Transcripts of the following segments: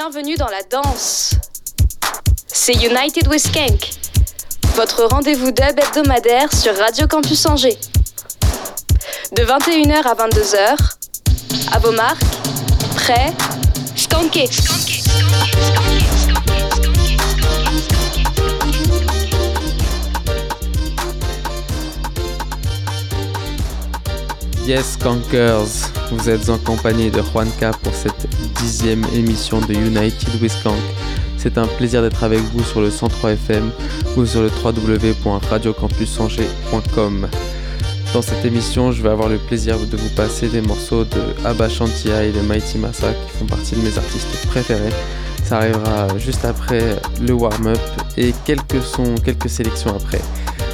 Bienvenue dans la danse. C'est United with Skank, votre rendez-vous dub hebdomadaire sur Radio Campus Angers. De 21h à 22h, à vos marques, prêts, skankez. Yes, Skankers, vous êtes en compagnie de Juanca pour cette dixième émission de United with. C'est un plaisir d'être avec vous sur le 103 FM ou sur le www.radiocampusangers.com. Dans cette émission, je vais avoir le plaisir de vous passer des morceaux de Abba Shantia et de Mighty Massa qui font partie de mes artistes préférés. Ça arrivera juste après le warm-up et quelques sons, quelques sélections après.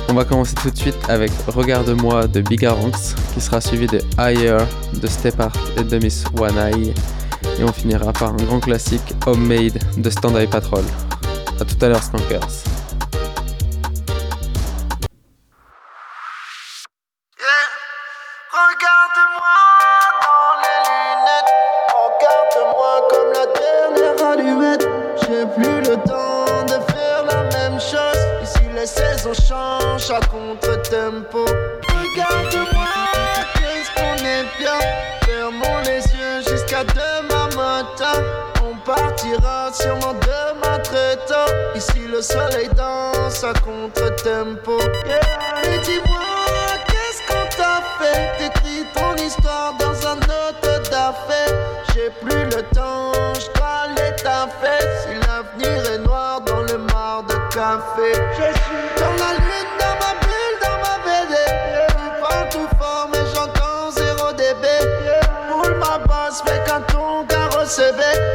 On va commencer tout de suite avec Regarde-moi de Bigaranx, qui sera suivi de Higher de Step Art et de Miss One Eye. Et on finira par un grand classique Homemade de Stand Eye Patrol. A tout à l'heure, Skankers.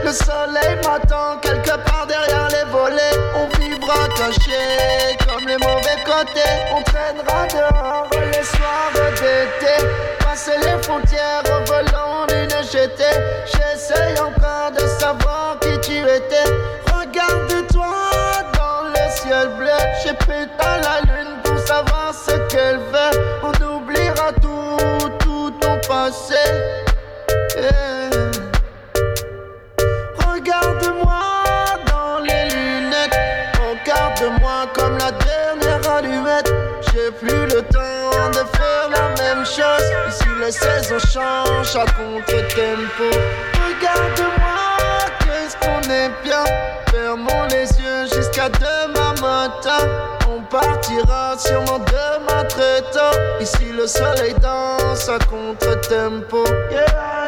Le soleil m'attend quelque part derrière les volets. On vivra caché comme les mauvais côtés. On traînera dehors les soirs d'été. Passer les frontières volant d'une jetée. J'essaye encore de savoir qui tu étais. Regarde-toi dans le ciel bleu. J'ai plus à la espèce, on change à contre-tempo. Regarde-moi, qu'est-ce qu'on est bien. Fermons les yeux jusqu'à demain matin. On partira sûrement demain très tôt. Ici, le soleil danse à contre-tempo. Yeah,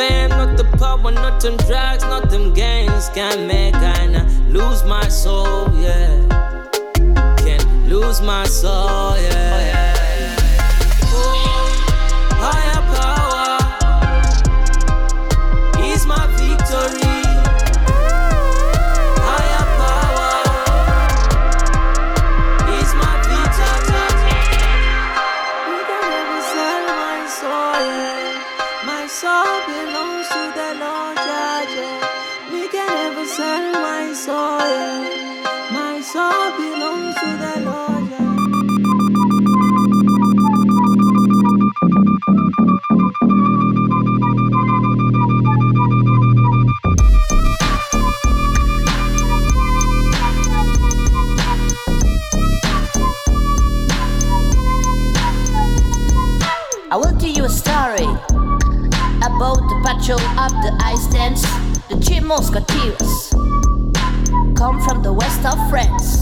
fame, not the power, not them drugs, not them gangs can make I lose my soul, yeah. Can lose my soul, yeah. Patrol of the ice dance. The three musketeers come from the west of France.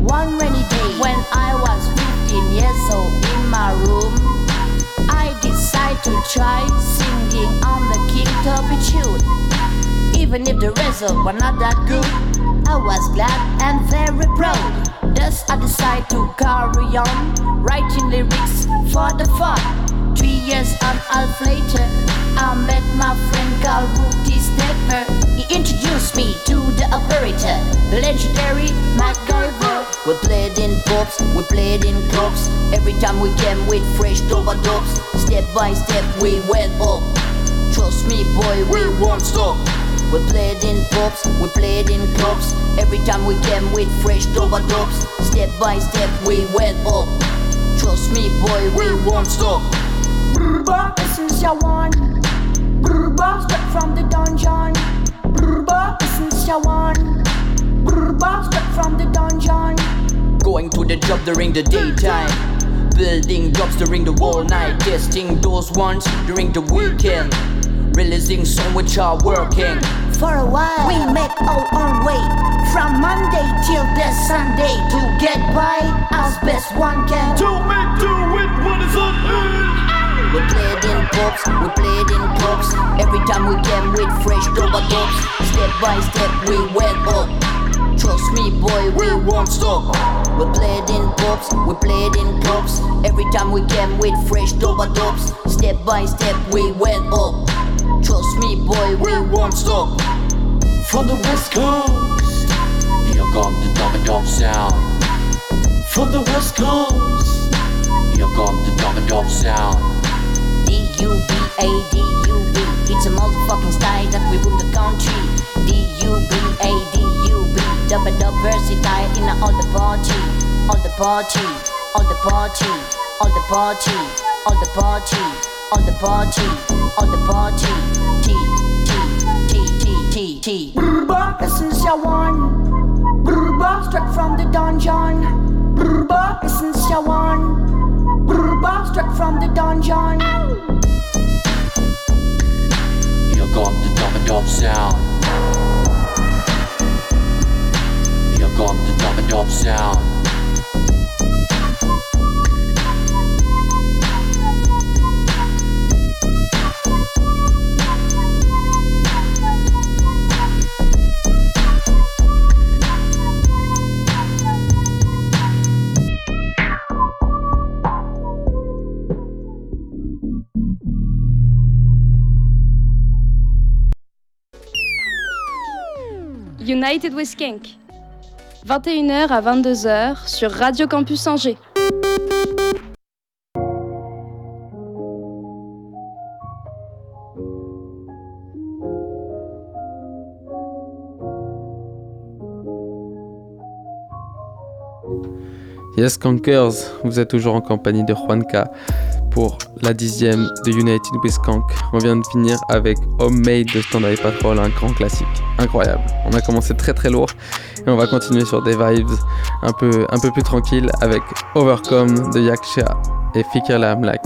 One rainy day, when I was 15 years old in my room, I decided to try singing on the King Tubby tune. Even if the result was not that good, I was glad and very proud. Thus, I decided to carry on writing lyrics for the fun. Three years and a half later, I met my friend called Rudy Stepper. He introduced me to the operator, legendary MacGyver. We played in pubs, we played in clubs. Every time we came with fresh overdubs, step by step we went up. Trust me, boy, we won't stop. We played in pubs, we played in clubs. Every time we came with fresh overdubs, step by step we went up. Trust me, boy, we won't stop. Brrba, since you won. Brrba, step from the dungeon. Brrba, since you won. Brrba, step from the dungeon. Going to the job during the daytime. Building jobs during the whole night. Testing those ones during the weekend. Releasing some which are working. For a while, we make our own way. From Monday till the Sunday to get by as best one can. To make do with what is on earth. We played in pubs, we played in clubs. Every time we came with fresh overdubs. Step by step we went up. Trust me, boy, we won't stop. We played in pubs, we played in clubs. Every time we came with fresh overdubs. Step by step we went up. Trust me, boy, we won't stop. From the west coast, here come the dub and dub sound. From the west coast, here come the dub and dub sound. D-U-B-A-D-U-B It's a motherfucking style that we rule the country D-U-B-A-D-U-B Double dub versatile in all the party All the party, all the party All the party, all the party All the party, all the party T, T, T, T, T, T Brrba, since you won. Brrba, straight from the dungeon. Brrba, since you won. Brrba, straight from the dungeon. Dub sound. Here come the dub and dub sound. United with Skank. 21h à 22h sur Radio Campus Angers. Yes, Kankers, vous êtes toujours en compagnie de Juanca la dixième de United with Kank. On vient de finir avec Homemade de Standard Patrol, un grand classique. Incroyable. On a commencé très très lourd et on va continuer sur des vibes un peu, un peu plus tranquilles avec Overcome de Yaksha et Fikir la Amlak.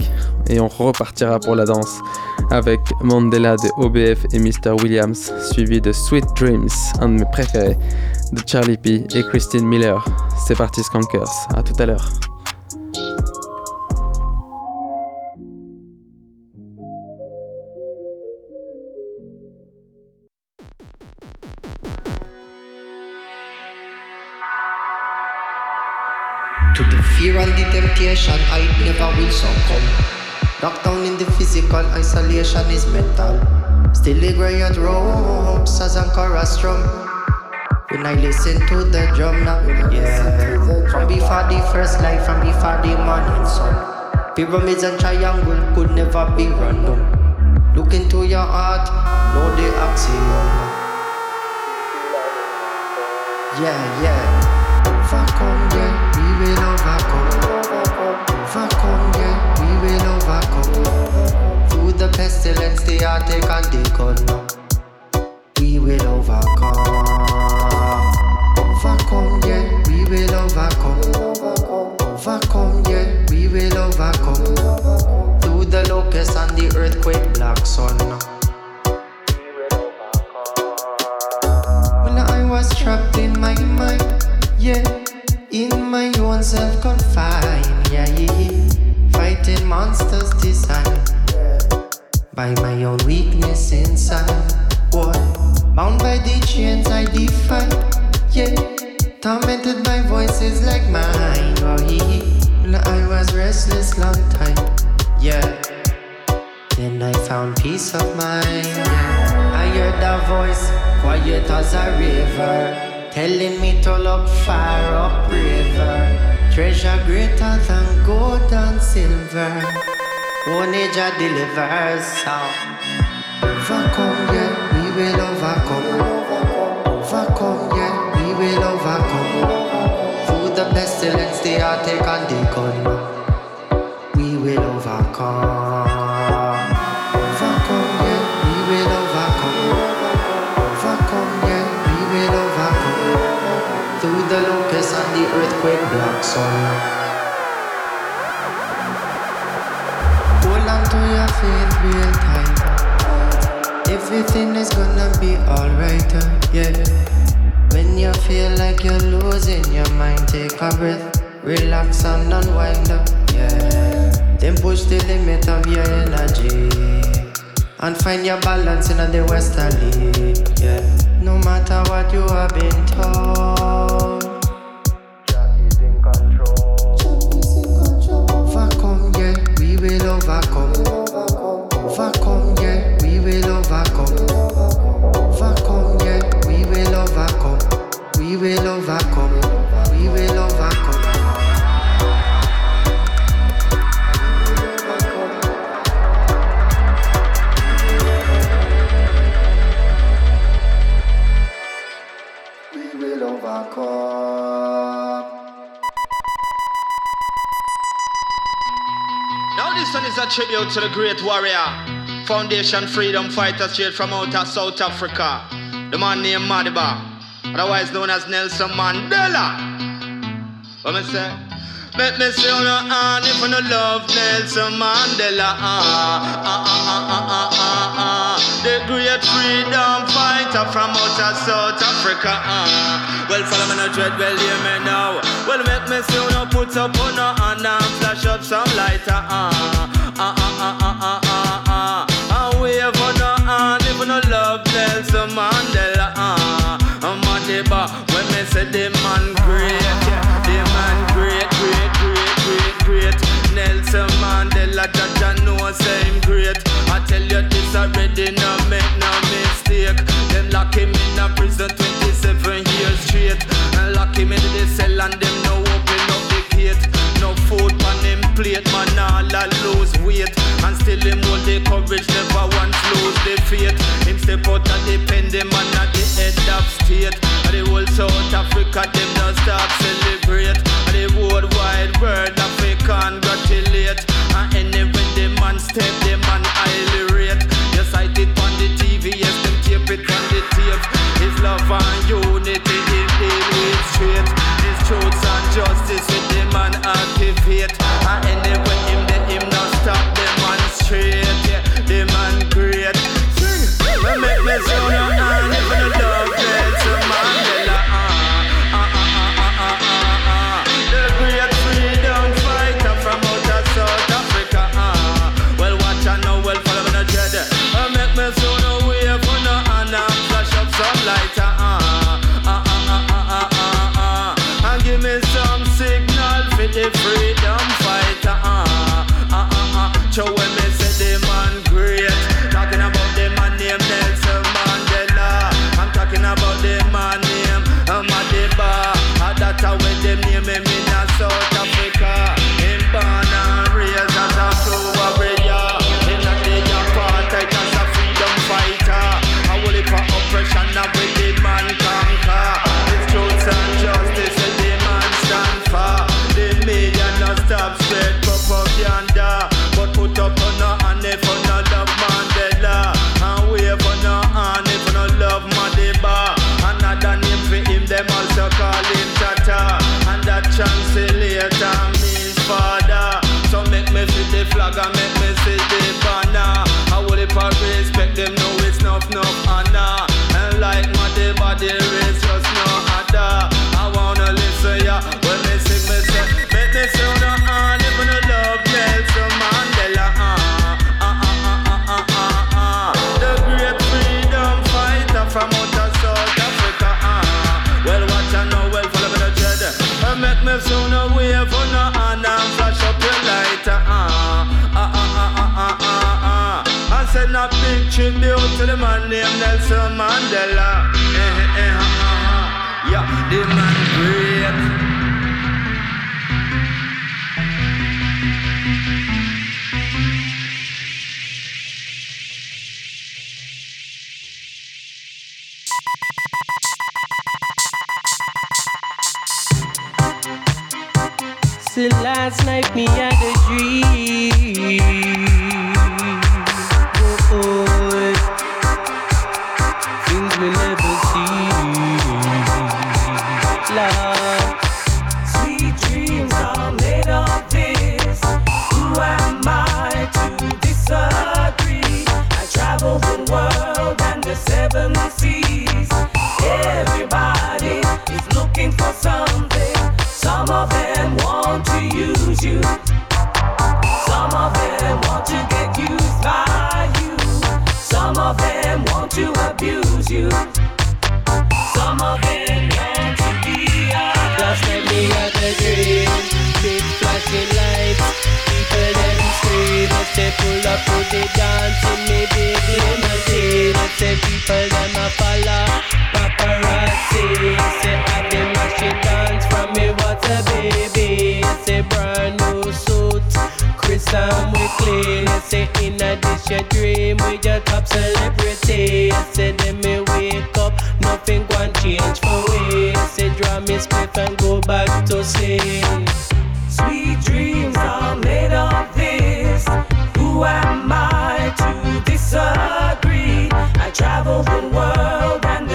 Et on repartira pour la danse avec Mandela de OBF et Mr. Williams, suivi de Sweet Dreams, un de mes préférés, de Charlie P et Christine Miller. C'est parti Skankers, à tout à l'heure. Will succumb. Lockdown in the physical, isolation is mental. Still the at ropes as a chorus drum. When I listen to the drum now, yeah. From before the first light, from before the morning sun. Pyramids and triangle could never be random. Look into your heart, know the axiom. Yeah, yeah. Overcome, yeah will overcome. Overcome, yeah, we will overcome. Through the pestilence, the heartache and the gun. We will overcome. Overcome, yeah, we will overcome. Overcome, yeah, we will overcome. Through the locust and the earthquake, black sun. When I was trapped in my mind, yeah in my own self confined, fighting monsters designed by my own weakness inside. Boy, bound by the chains I defy, yeah, tormented by voices like mine. Oh, yeah, I was restless long time, yeah. Then I found peace of mind. I heard a voice, quiet as a river. Telling me to look far up river. Treasure greater than gold and silver. One age delivers sound. Overcome, yeah, we will overcome. Overcome, yeah, we will overcome. Through the pestilence, the heartache and the gun. We will overcome. Balance in the westerly, yeah. No matter what you have been told. We will overcome. We will overcome. We will overcome. one is a tribute to the great warrior, foundation freedom fighter straight from out of South Africa, the man named Madiba, otherwise known as Nelson Mandela. What me say? Let me see on your hand if you no love Nelson Mandela. Ah, ah, ah, ah, ah, ah, ah, ah. The great freedom fighter from out of South Africa. Ah. Well, follow me no dread, well, hear me now. Well, make me see you no put up on your hand and flash up some lighter. Ah, ah, ah, ah, ah, ah, ah, already, no make no mistake. Them lock him in a prison 27 years straight. And lock him in the cell and them no open up the gate. No food on him plate, man all I lose weight. And still him hold the courage, never once lose the faith. Him step out and depend him man at the head of state. And the whole South Africa, them does not stop celebrate. find to the man named Nelson Mandela. Eh, eh. eh yeah, the man great.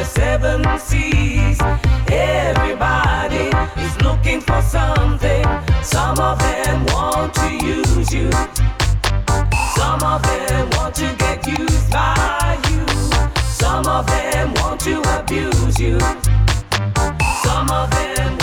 seven seas. Everybody is looking for something. Some of them want to use you. Some of them want to get used by you. Some of them want to abuse you. Some of them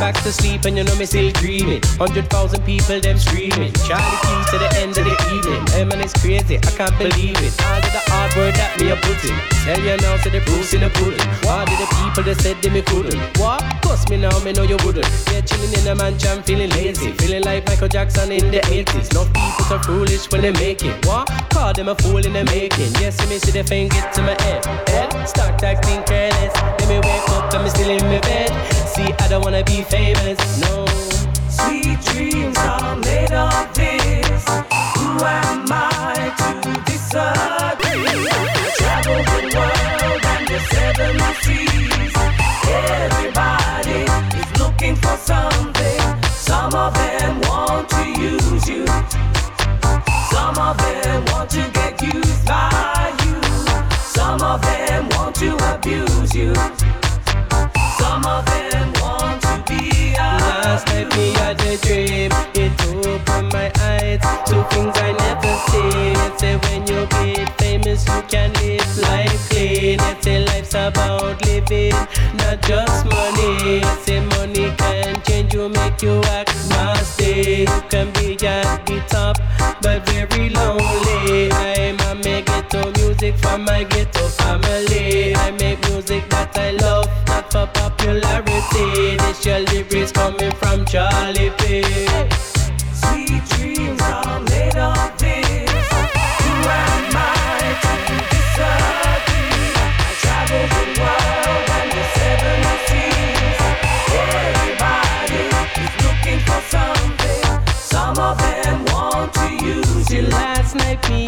back to sleep and you know me still dreaming. Hundred thousand people them screaming. Charlie Keys to the end of the evening. Emma man, it's crazy, I can't believe it. All of the hard work that me a putting. Tell you now, so the proof's in the pudding. All of the people that said they me couldn't. What? Cause me now, me know you wouldn't. Yeah, chilling in a mansion, feeling lazy, feeling like Michael Jackson in the 80s. No people so foolish when they make it. What? Call them a fool in the making. Yes, you me see the fame get to my head. Head, start acting careless. Let me wake up and me still in my bed. See, I don't wanna be famous. No. Sweet dreams are made of this. Who am I to disagree? I travel the world and the seven seas. Everybody is looking for something. Some of them want to use you. Some of them want to get used by you. Some of them want to abuse you. Some of them want to be Last night me had a dream, it opened my eyes to things I never seen. It say when you get famous, you can live life clean. It say life's about living, not just money. Say money can change you, make you act nasty. You can be at the top, but very lonely. A make ghetto music for my ghetto family. I make music that I love, not for popularity. This your lyrics coming from Charlie P. Sweet dreams are made of this. Who am I to disagree? I travel the world and the seven seas. Everybody is looking for something. Some of them want to use you. last night me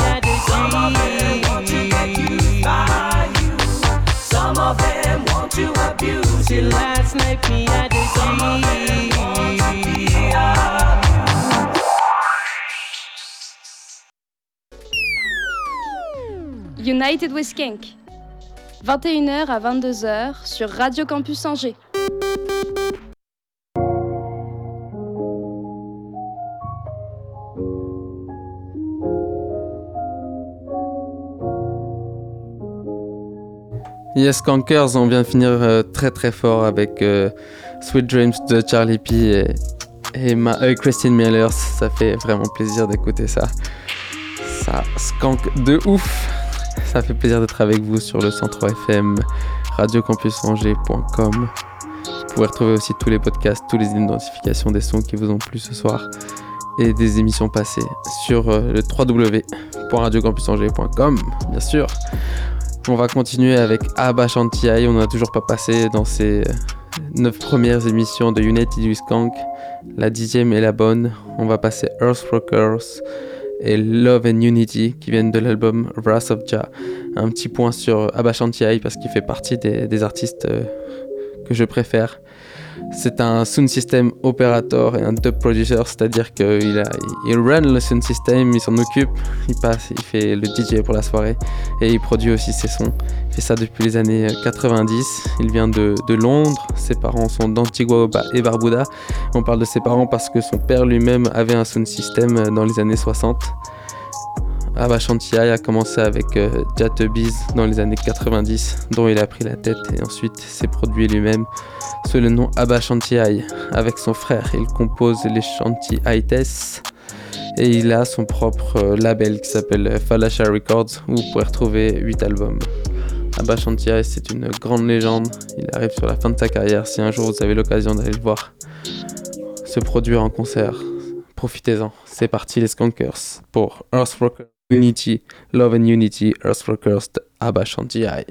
United with Skank. 21h à 22h sur Radio Campus Angers. Yes, Cankers, on vient de finir euh, très très fort avec euh, Sweet Dreams de Charlie P et, et Ma- euh, Christine Miller. Ça fait vraiment plaisir d'écouter ça. Ça skank de ouf. Ça fait plaisir d'être avec vous sur le 103 FM, radiocampusangers.com. Vous pouvez retrouver aussi tous les podcasts, toutes les identifications des sons qui vous ont plu ce soir et des émissions passées sur le www.radiocampusangers.com, bien sûr. On va continuer avec Abba Shantiai. On n'a toujours pas passé dans ces euh, neuf premières émissions de United with Skank. La dixième est la bonne. On va passer Earthrockers et Love and Unity qui viennent de l'album Wrath of Jah. Un petit point sur Abba Shantiai parce qu'il fait partie des, des artistes euh, que je préfère. C'est un sound system operator et un dub producer, c'est-à-dire qu'il run le sound system, il s'en occupe, il passe, il fait le DJ pour la soirée et il produit aussi ses sons. Il fait ça depuis les années 90. Il vient de, Londres, ses parents sont d'Antigua et Barbuda. On parle de ses parents parce que son père lui-même avait un sound system dans les années 60. Abba Shantiai a commencé avec euh, Jattebees dans les années 90, dont il a pris la tête et ensuite s'est produit lui-même sous le nom Abba Shantiai. Avec son frère, il compose les Shanti Aites et il a son propre euh, label qui s'appelle euh, Falasha Records où vous pouvez retrouver 8 albums. Abba Shantiai, c'est une grande légende. Il arrive sur la fin de sa carrière. Si un jour vous avez l'occasion d'aller le voir se produire en concert, profitez-en. C'est parti les Skunkers pour Earthrocker Unity, Love and Unity, Earthrockers de Abba Shantiai.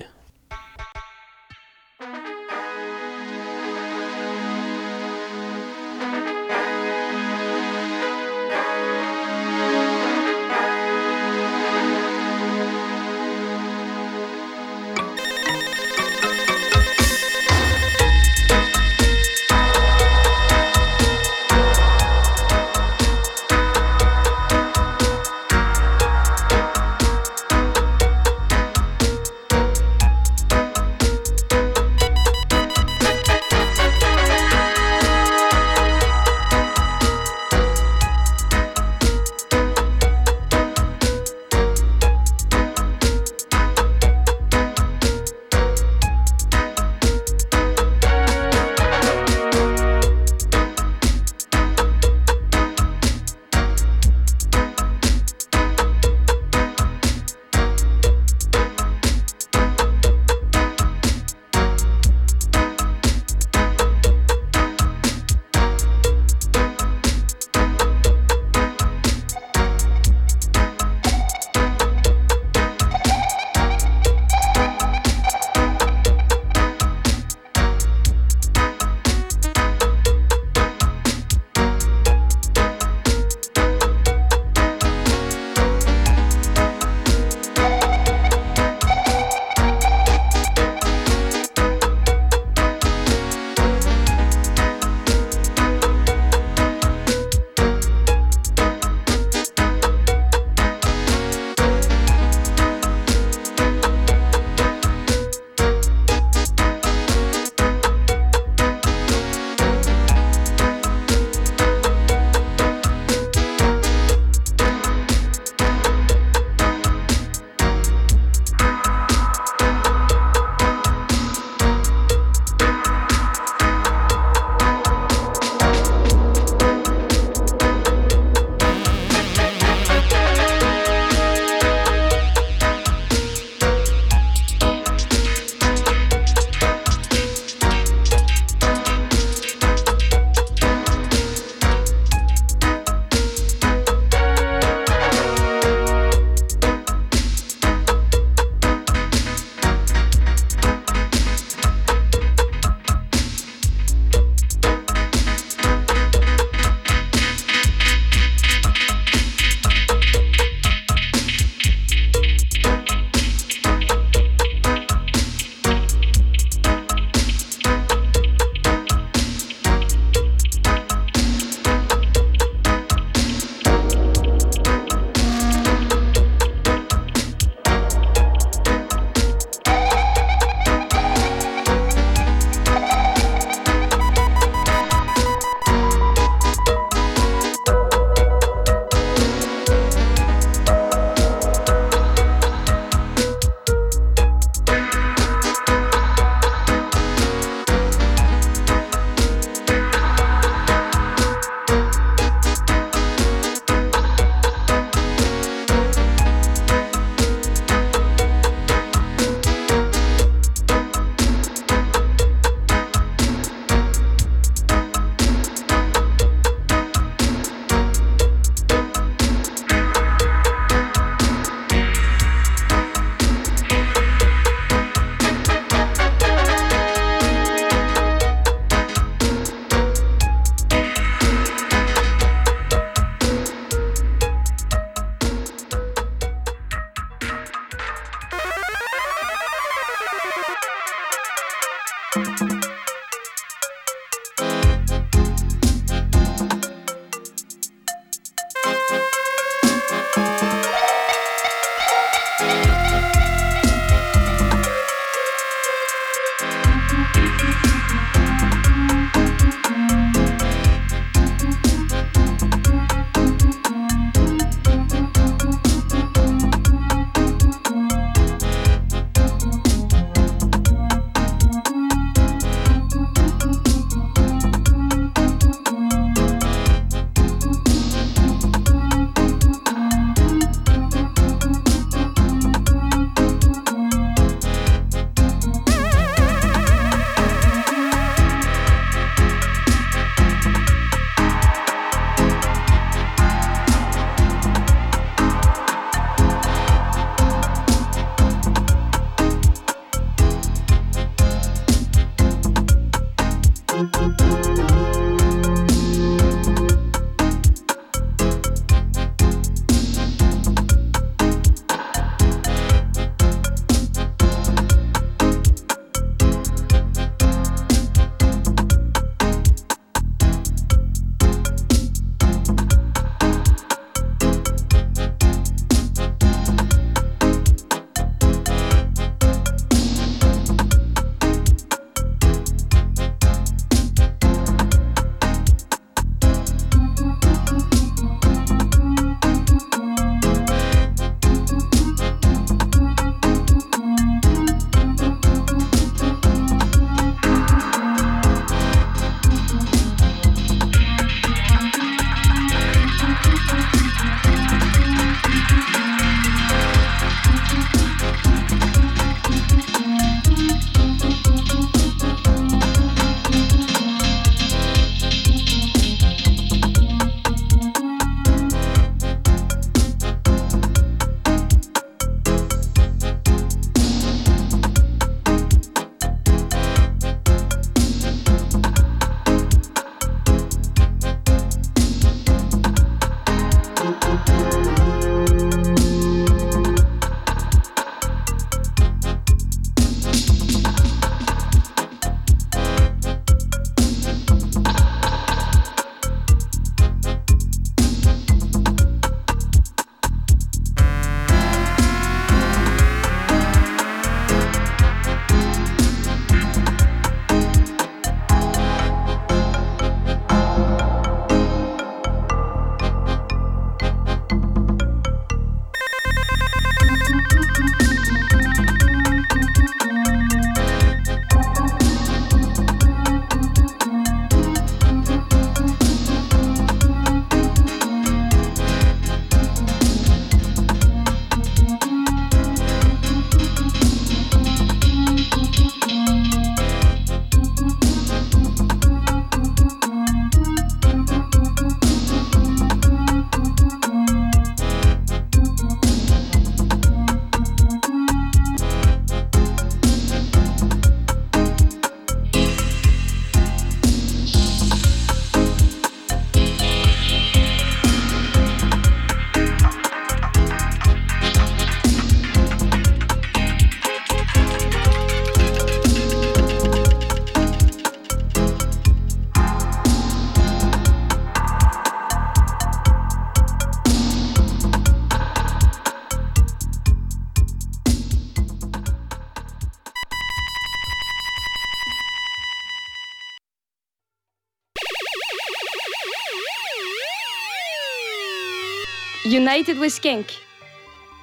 United with Skank.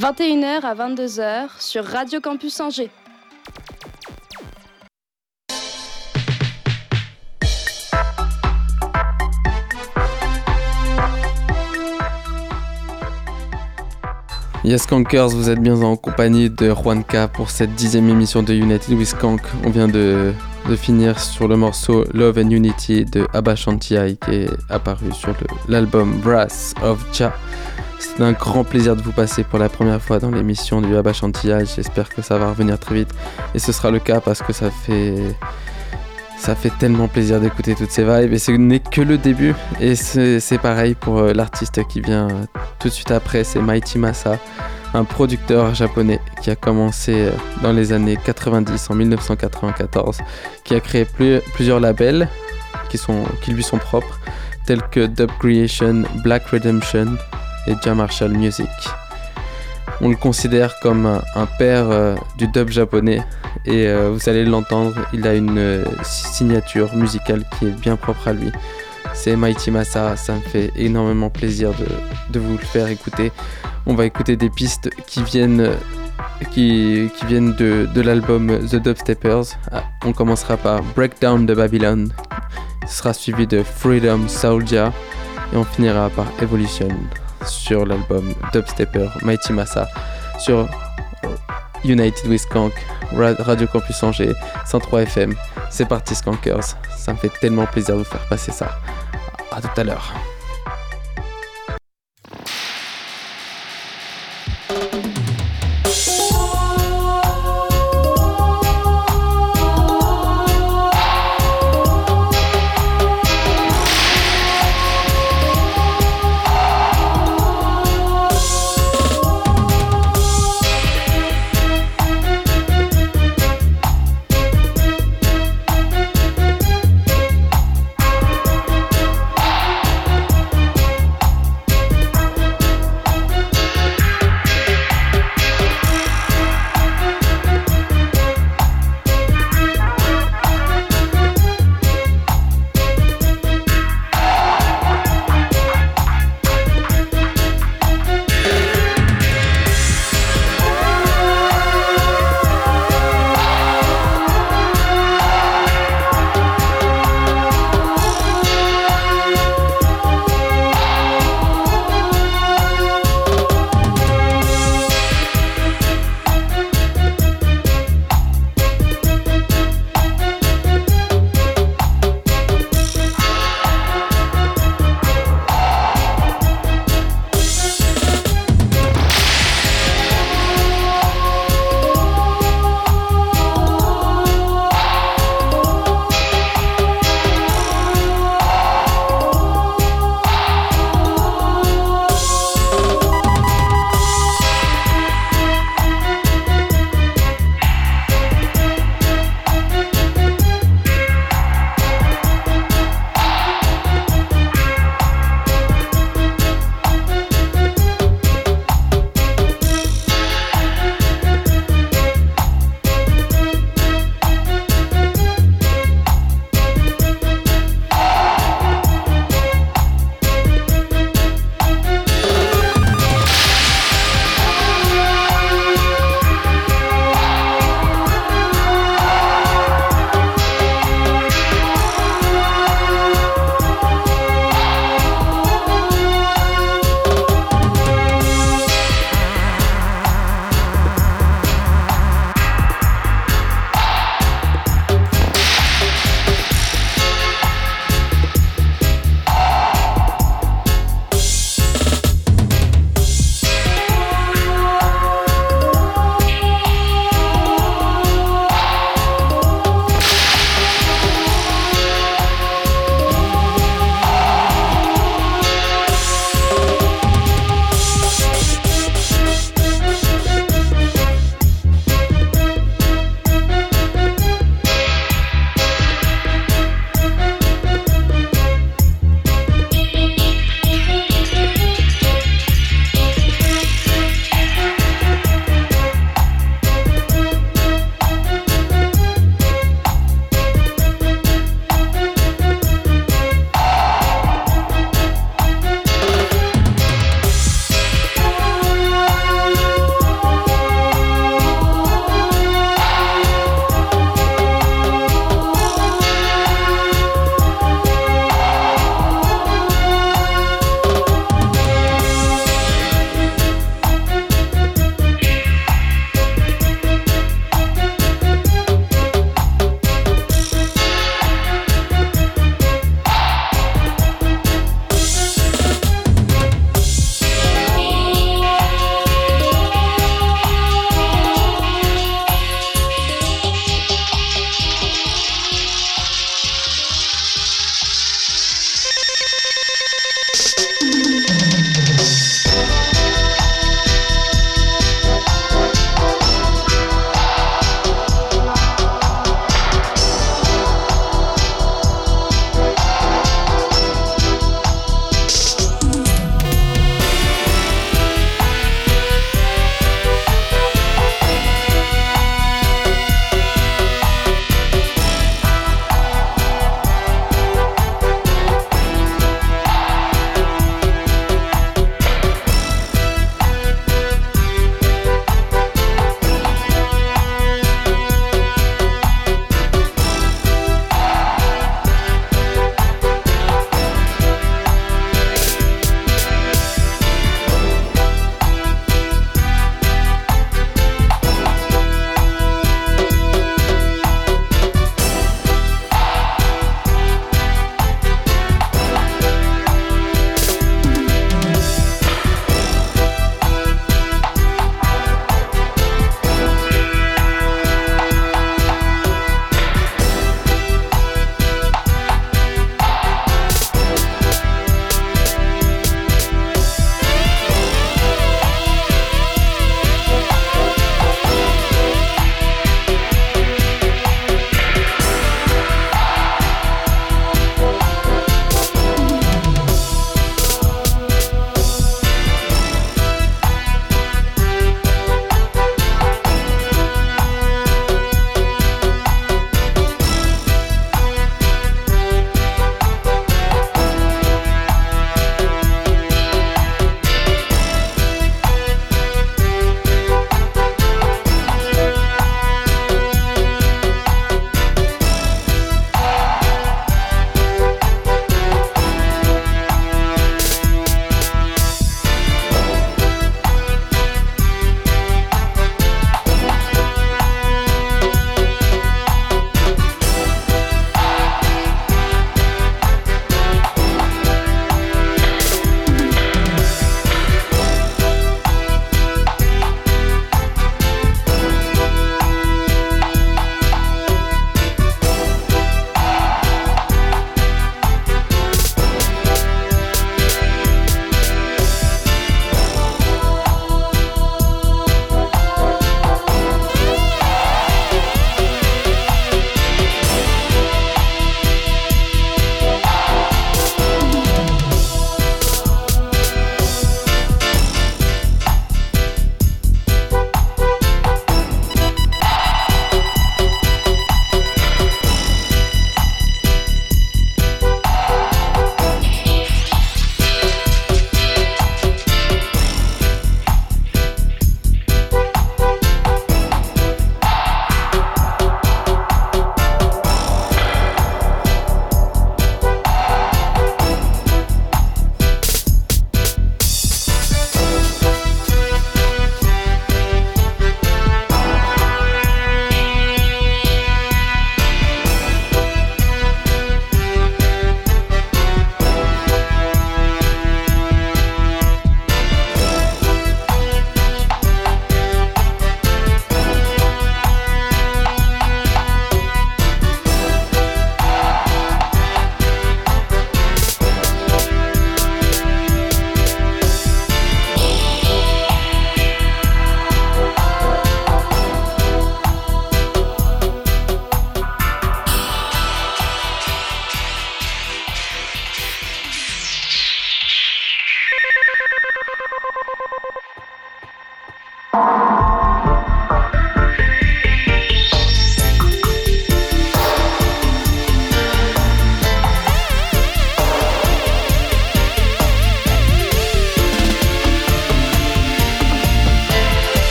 21h à 22h sur Radio Campus Angers. Yes Kankers, vous êtes bien en compagnie de Juanca pour cette dixième émission de United with Skank. On vient de, de finir sur le morceau Love and Unity de Abba Shantiai qui est apparu sur l'album Brass of Ja. C'est un grand plaisir de vous passer pour la première fois dans l'émission du Abba J'espère que ça va revenir très vite. Et ce sera le cas parce que ça fait. Ça fait tellement plaisir d'écouter toutes ces vibes et ce n'est que le début. Et c'est pareil pour euh, l'artiste qui vient tout de suite après, c'est Mighty Masa, un producteur japonais qui a commencé euh, dans les années 90, en 1994, qui a créé plusieurs labels qui, sont, qui lui sont propres, tels que Dub Creation, Black Redemption, et Jam Marshall Music. On le considère comme un, père euh, du dub japonais et euh, vous allez l'entendre, il a une euh, signature musicale qui est bien propre à lui. C'est Mighty Masa, ça me fait énormément plaisir de, vous le faire écouter. On va écouter des pistes qui viennent, de, l'album The Dubsteppers. Ah, on commencera par Breakdown de Babylon, sera suivi de Freedom Soldier et on finira par Evolution sur l'album Dubstepper Mighty Massa sur United with Skank, Radio Campus Angers, 103 FM. C'est parti Skankers, ça me fait tellement plaisir de vous faire passer ça. A tout à l'heure.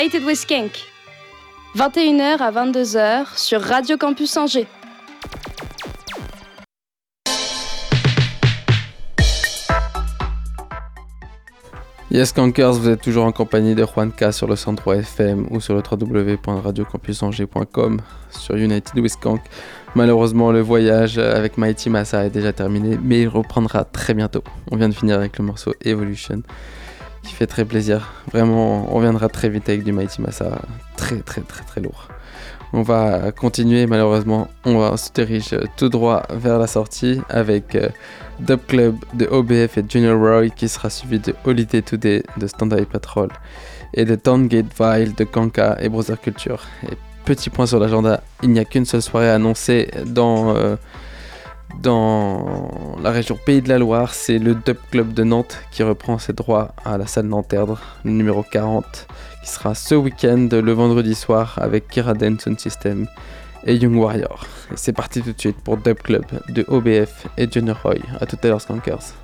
United with Skank. 21h à 22h sur Radio Campus Angers. Yes Cankers, vous êtes toujours en compagnie de Juan K sur le 103 FM ou sur le www.radiocampusangers.com sur United with. Malheureusement, le voyage avec Mighty Massa est déjà terminé, mais il reprendra très bientôt. On vient de finir avec le morceau Evolution qui fait très plaisir. Vraiment, on reviendra très vite avec du Mighty Massa très très très très lourd. On va continuer malheureusement, on, va, se dirige tout droit vers la sortie avec euh, Dub Club de OBF et Junior Roy qui sera suivi de Holiday Today de Standard Patrol et de Towngate Vile de Kanka et Brother Culture. Et petit point sur l'agenda, il n'y a qu'une seule soirée annoncée dans... Euh, dans la région Pays de la Loire, c'est le Dub Club de Nantes qui reprend ses droits à la salle Nanterdre, le numéro 40, qui sera ce week-end, le vendredi soir, avec Kira Sound System et Young Warrior. c'est parti tout de suite pour Dub Club de OBF et Junior Roy. A tout à l'heure, Skankers.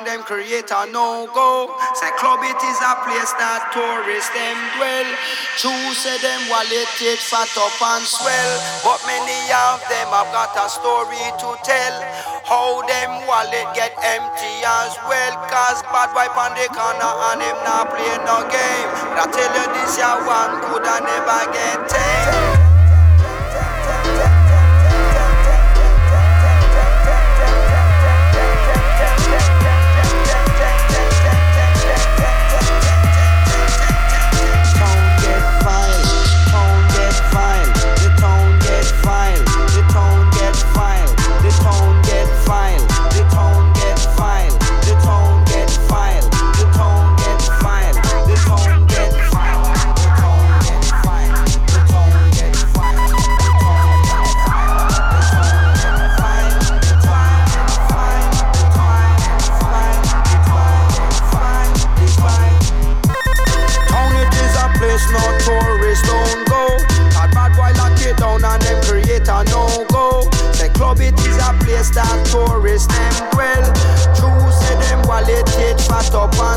And them create a no-go. Say club it is a place that tourists them dwell. True say them wallet it fat up and swell. But many of them have got a story to tell. How them wallet get empty as well. Cause bad boy on the corner and him not play no game. But I tell you this ya one could I never get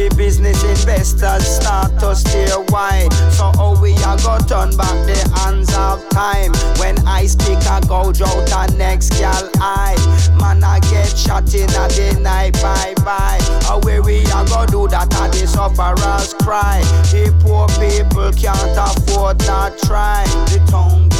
The business investors start to steer wide. So how we a go turn back the hands of time when I speak I go out a next gal eye. Man I get shot in a the night bye bye. How we a go do that and the sufferers cry. The poor people can't afford not try. The tongue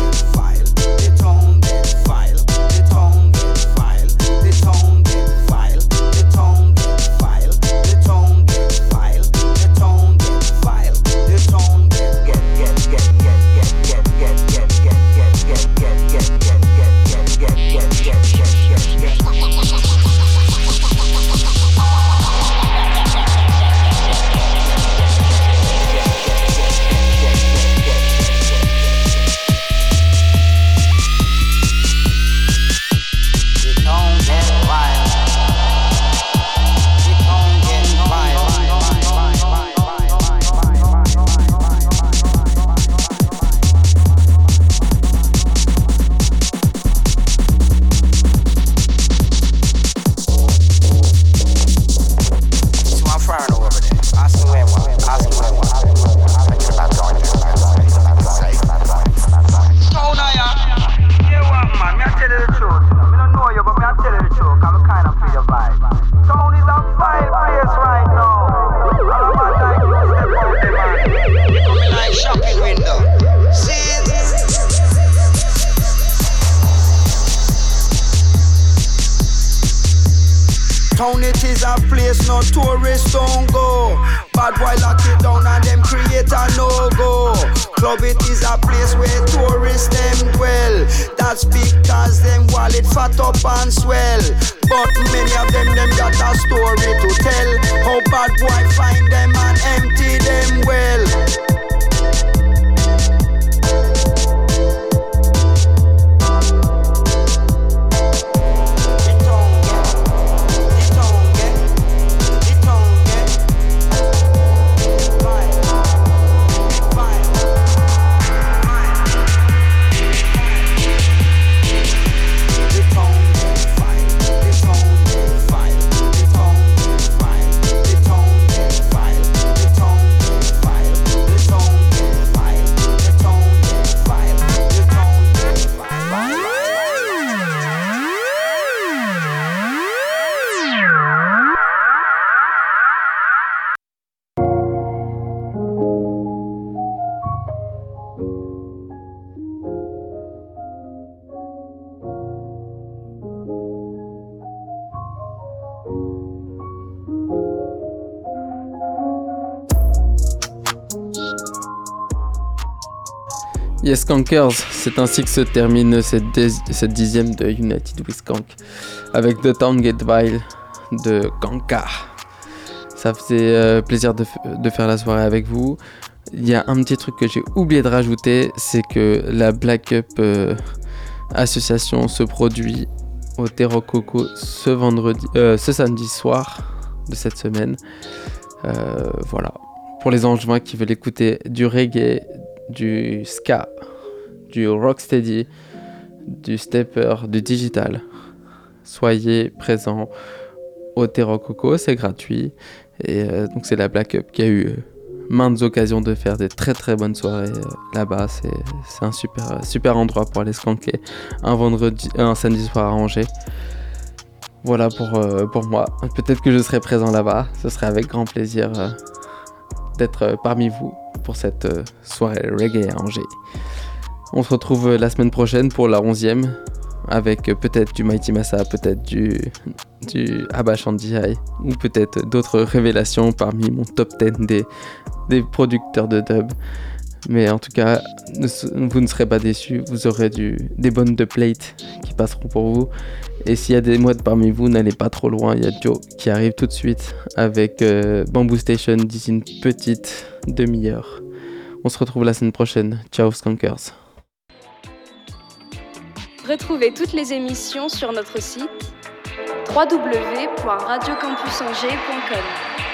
Yes c'est ainsi que se termine cette, cette dixième de United with Kank avec The Town Get Vile de Kanka. Ça faisait euh, plaisir de, faire la soirée avec vous. Il y a un petit truc que j'ai oublié de rajouter, c'est que la Black Up euh, Association se produit au Terro Coco ce vendredi, euh, ce samedi soir de cette semaine. voilà. Pour les angevins qui veulent écouter du reggae, du ska, du rocksteady, du stepper, du digital. Soyez présents au Terro Coco, c'est gratuit. Et euh, donc c'est la Black Up qui a eu euh, maintes occasions de faire des très très bonnes soirées euh, là-bas. C'est un super, super endroit pour aller skanker un vendredi, un samedi soir à Angers. Voilà pour, pour moi. Peut-être que je serai présent là-bas. Ce serait avec grand plaisir d'être parmi vous pour cette soirée reggae à Angers. On se retrouve la semaine prochaine pour la 11e avec peut-être du Mighty Massa, peut-être du, du Abba ou peut-être d'autres révélations parmi mon top 10 des, des producteurs de dub. Mais en tout cas, vous ne serez pas déçus, vous aurez des bonnes de plate qui passeront pour vous. Et s'il y a des modes parmi vous, n'allez pas trop loin, il y a Joe qui arrive tout de suite avec euh, Bamboo Station d'ici une petite demi-heure. On se retrouve la semaine prochaine. Ciao Skunkers. Retrouvez toutes les émissions sur notre site www.radiocampusangers.com.